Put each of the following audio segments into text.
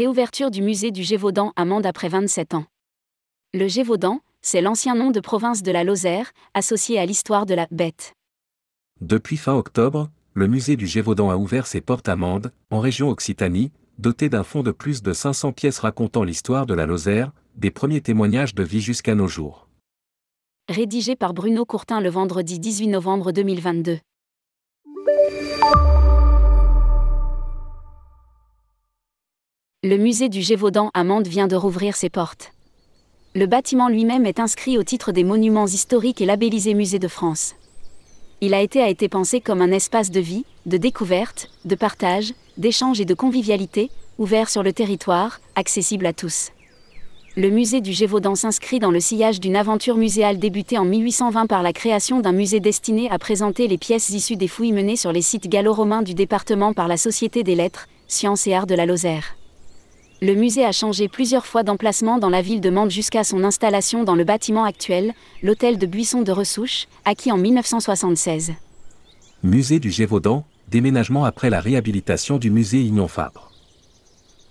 Réouverture du musée du Gévaudan à Mende après 27 ans. Le Gévaudan, c'est l'ancien nom de province de la Lozère, associé à l'histoire de la bête. Depuis fin octobre, le musée du Gévaudan a ouvert ses portes à Mende, en région Occitanie, doté d'un fonds de plus de 500 pièces racontant l'histoire de la Lozère, des premiers témoignages de vie jusqu'à nos jours. Rédigé par Bruno Courtin le vendredi 18 novembre 2022. Le musée du Gévaudan à Mende vient de rouvrir ses portes. Le bâtiment lui-même est inscrit au titre des monuments historiques et labellisé Musée de France. Il a été a été pensé comme un espace de vie, de découverte, de partage, d'échange et de convivialité, ouvert sur le territoire, accessible à tous. Le musée du Gévaudan s'inscrit dans le sillage d'une aventure muséale débutée en 1820 par la création d'un musée destiné à présenter les pièces issues des fouilles menées sur les sites gallo-romains du département par la Société des lettres, sciences et arts de la Lozère le musée a changé plusieurs fois d'emplacement dans la ville de Mende jusqu'à son installation dans le bâtiment actuel, l'hôtel de Buisson de Ressouche, acquis en 1976. Musée du Gévaudan, déménagement après la réhabilitation du musée Ignon Fabre.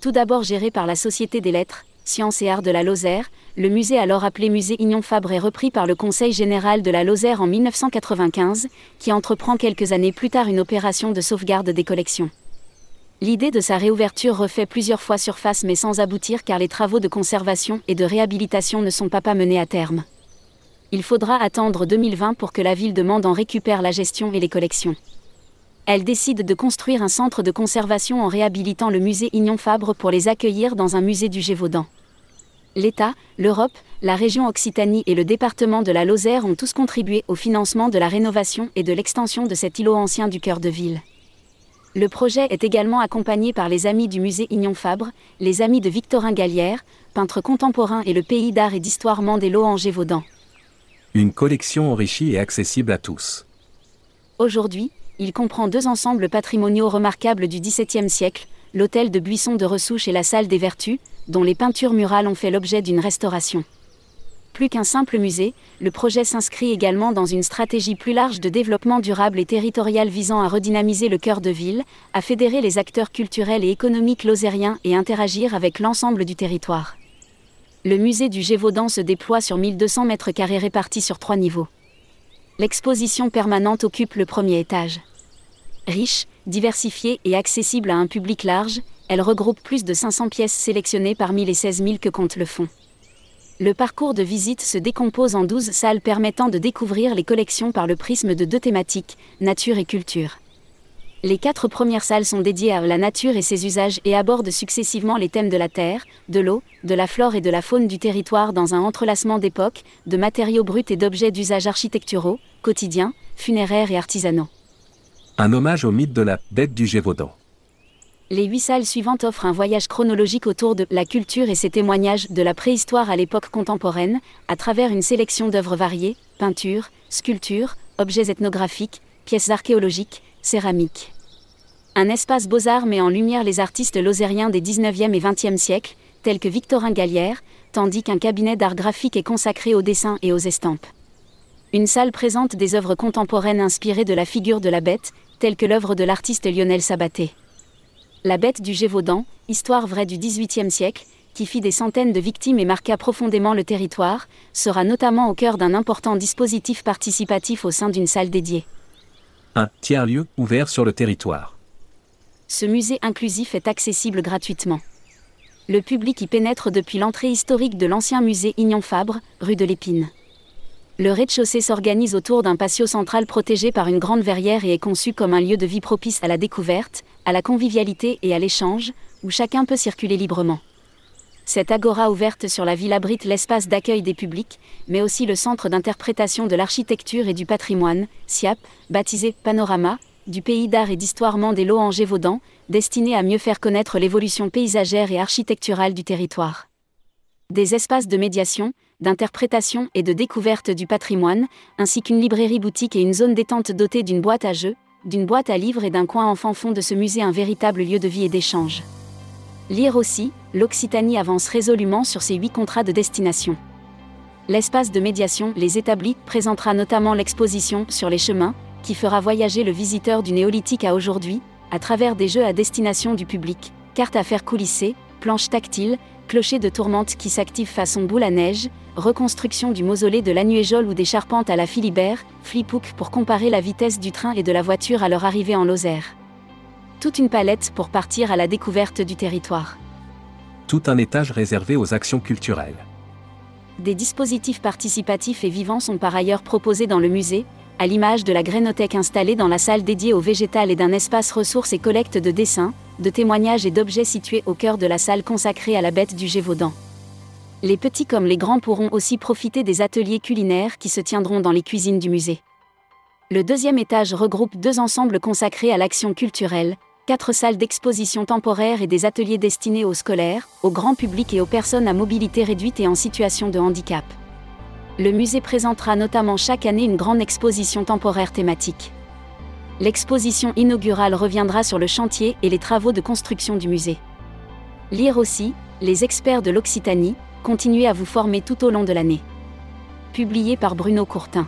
Tout d'abord géré par la Société des lettres, sciences et arts de la Lozère, le musée alors appelé musée Ignon Fabre est repris par le Conseil général de la Lozère en 1995, qui entreprend quelques années plus tard une opération de sauvegarde des collections. L'idée de sa réouverture refait plusieurs fois surface mais sans aboutir car les travaux de conservation et de réhabilitation ne sont pas, menés à terme. Il faudra attendre 2020 pour que la ville de Mende en récupère la gestion et les collections. Elle décide de construire un centre de conservation en réhabilitant le musée Ignon Fabre pour les accueillir dans un musée du Gévaudan. L'État, l'Europe, la région Occitanie et le département de la Lozère ont tous contribué au financement de la rénovation et de l'extension de cet îlot ancien du cœur de ville. Le projet est également accompagné par les amis du musée Ignon Fabre, les amis de Victorin Gallière, peintre contemporain et le pays d'art et d'histoire Mandélo en Gévaudan. Une collection enrichie et accessible à tous. Aujourd'hui, il comprend deux ensembles patrimoniaux remarquables du XVIIe siècle, l'hôtel de Buisson de Ressouche et la salle des Vertus, dont les peintures murales ont fait l'objet d'une restauration. Plus qu'un simple musée, le projet s'inscrit également dans une stratégie plus large de développement durable et territorial visant à redynamiser le cœur de ville, à fédérer les acteurs culturels et économiques lozériens et interagir avec l'ensemble du territoire. Le musée du Gévaudan se déploie sur 1200 mètres carrés répartis sur trois niveaux. L'exposition permanente occupe le premier étage. Riche, diversifiée et accessible à un public large, elle regroupe plus de 500 pièces sélectionnées parmi les 16 000 que compte le fonds le parcours de visite se décompose en 12 salles permettant de découvrir les collections par le prisme de deux thématiques, nature et culture. Les quatre premières salles sont dédiées à la nature et ses usages et abordent successivement les thèmes de la terre, de l'eau, de la flore et de la faune du territoire dans un entrelacement d'époques, de matériaux bruts et d'objets d'usage architecturaux, quotidiens, funéraires et artisanaux. Un hommage au mythe de la bête du Gévaudan. Les huit salles suivantes offrent un voyage chronologique autour de la culture et ses témoignages de la préhistoire à l'époque contemporaine, à travers une sélection d'œuvres variées, peintures, sculptures, objets ethnographiques, pièces archéologiques, céramiques. Un espace beaux-arts met en lumière les artistes lozériens des 19e et 20e siècles, tels que Victorin Gallière, tandis qu'un cabinet d'art graphique est consacré aux dessins et aux estampes. Une salle présente des œuvres contemporaines inspirées de la figure de la bête, telle que l'œuvre de l'artiste Lionel Sabaté. La bête du Gévaudan, histoire vraie du XVIIIe siècle, qui fit des centaines de victimes et marqua profondément le territoire, sera notamment au cœur d'un important dispositif participatif au sein d'une salle dédiée. Un tiers-lieu ouvert sur le territoire. Ce musée inclusif est accessible gratuitement. Le public y pénètre depuis l'entrée historique de l'ancien musée Ignon Fabre, rue de l'Épine. Le rez-de-chaussée s'organise autour d'un patio central protégé par une grande verrière et est conçu comme un lieu de vie propice à la découverte, à la convivialité et à l'échange, où chacun peut circuler librement. Cette agora ouverte sur la ville abrite l'espace d'accueil des publics, mais aussi le centre d'interprétation de l'architecture et du patrimoine, SIAP, baptisé Panorama, du pays d'art et d'histoire Mandélo en Gévaudan, destiné à mieux faire connaître l'évolution paysagère et architecturale du territoire. Des espaces de médiation, d'interprétation et de découverte du patrimoine, ainsi qu'une librairie boutique et une zone détente dotée d'une boîte à jeux, d'une boîte à livres et d'un coin enfant font de ce musée un véritable lieu de vie et d'échange. Lire aussi, l'Occitanie avance résolument sur ses huit contrats de destination. L'espace de médiation Les Établis présentera notamment l'exposition Sur les chemins, qui fera voyager le visiteur du néolithique à aujourd'hui, à travers des jeux à destination du public, cartes à faire coulisser, planches tactiles, clocher de tourmente qui s'active façon boule à neige, reconstruction du mausolée de l'Annuéjol ou des charpentes à la Philibert, fliphook pour comparer la vitesse du train et de la voiture à leur arrivée en Lozère. Toute une palette pour partir à la découverte du territoire. Tout un étage réservé aux actions culturelles. Des dispositifs participatifs et vivants sont par ailleurs proposés dans le musée, à l'image de la grénothèque installée dans la salle dédiée au végétal et d'un espace ressources et collecte de dessins, de témoignages et d'objets situés au cœur de la salle consacrée à la bête du Gévaudan. Les petits comme les grands pourront aussi profiter des ateliers culinaires qui se tiendront dans les cuisines du musée. Le deuxième étage regroupe deux ensembles consacrés à l'action culturelle, quatre salles d'exposition temporaire et des ateliers destinés aux scolaires, au grand public et aux personnes à mobilité réduite et en situation de handicap. Le musée présentera notamment chaque année une grande exposition temporaire thématique. L'exposition inaugurale reviendra sur le chantier et les travaux de construction du musée. Lire aussi, les experts de l'Occitanie, continuez à vous former tout au long de l'année. Publié par Bruno Courtin.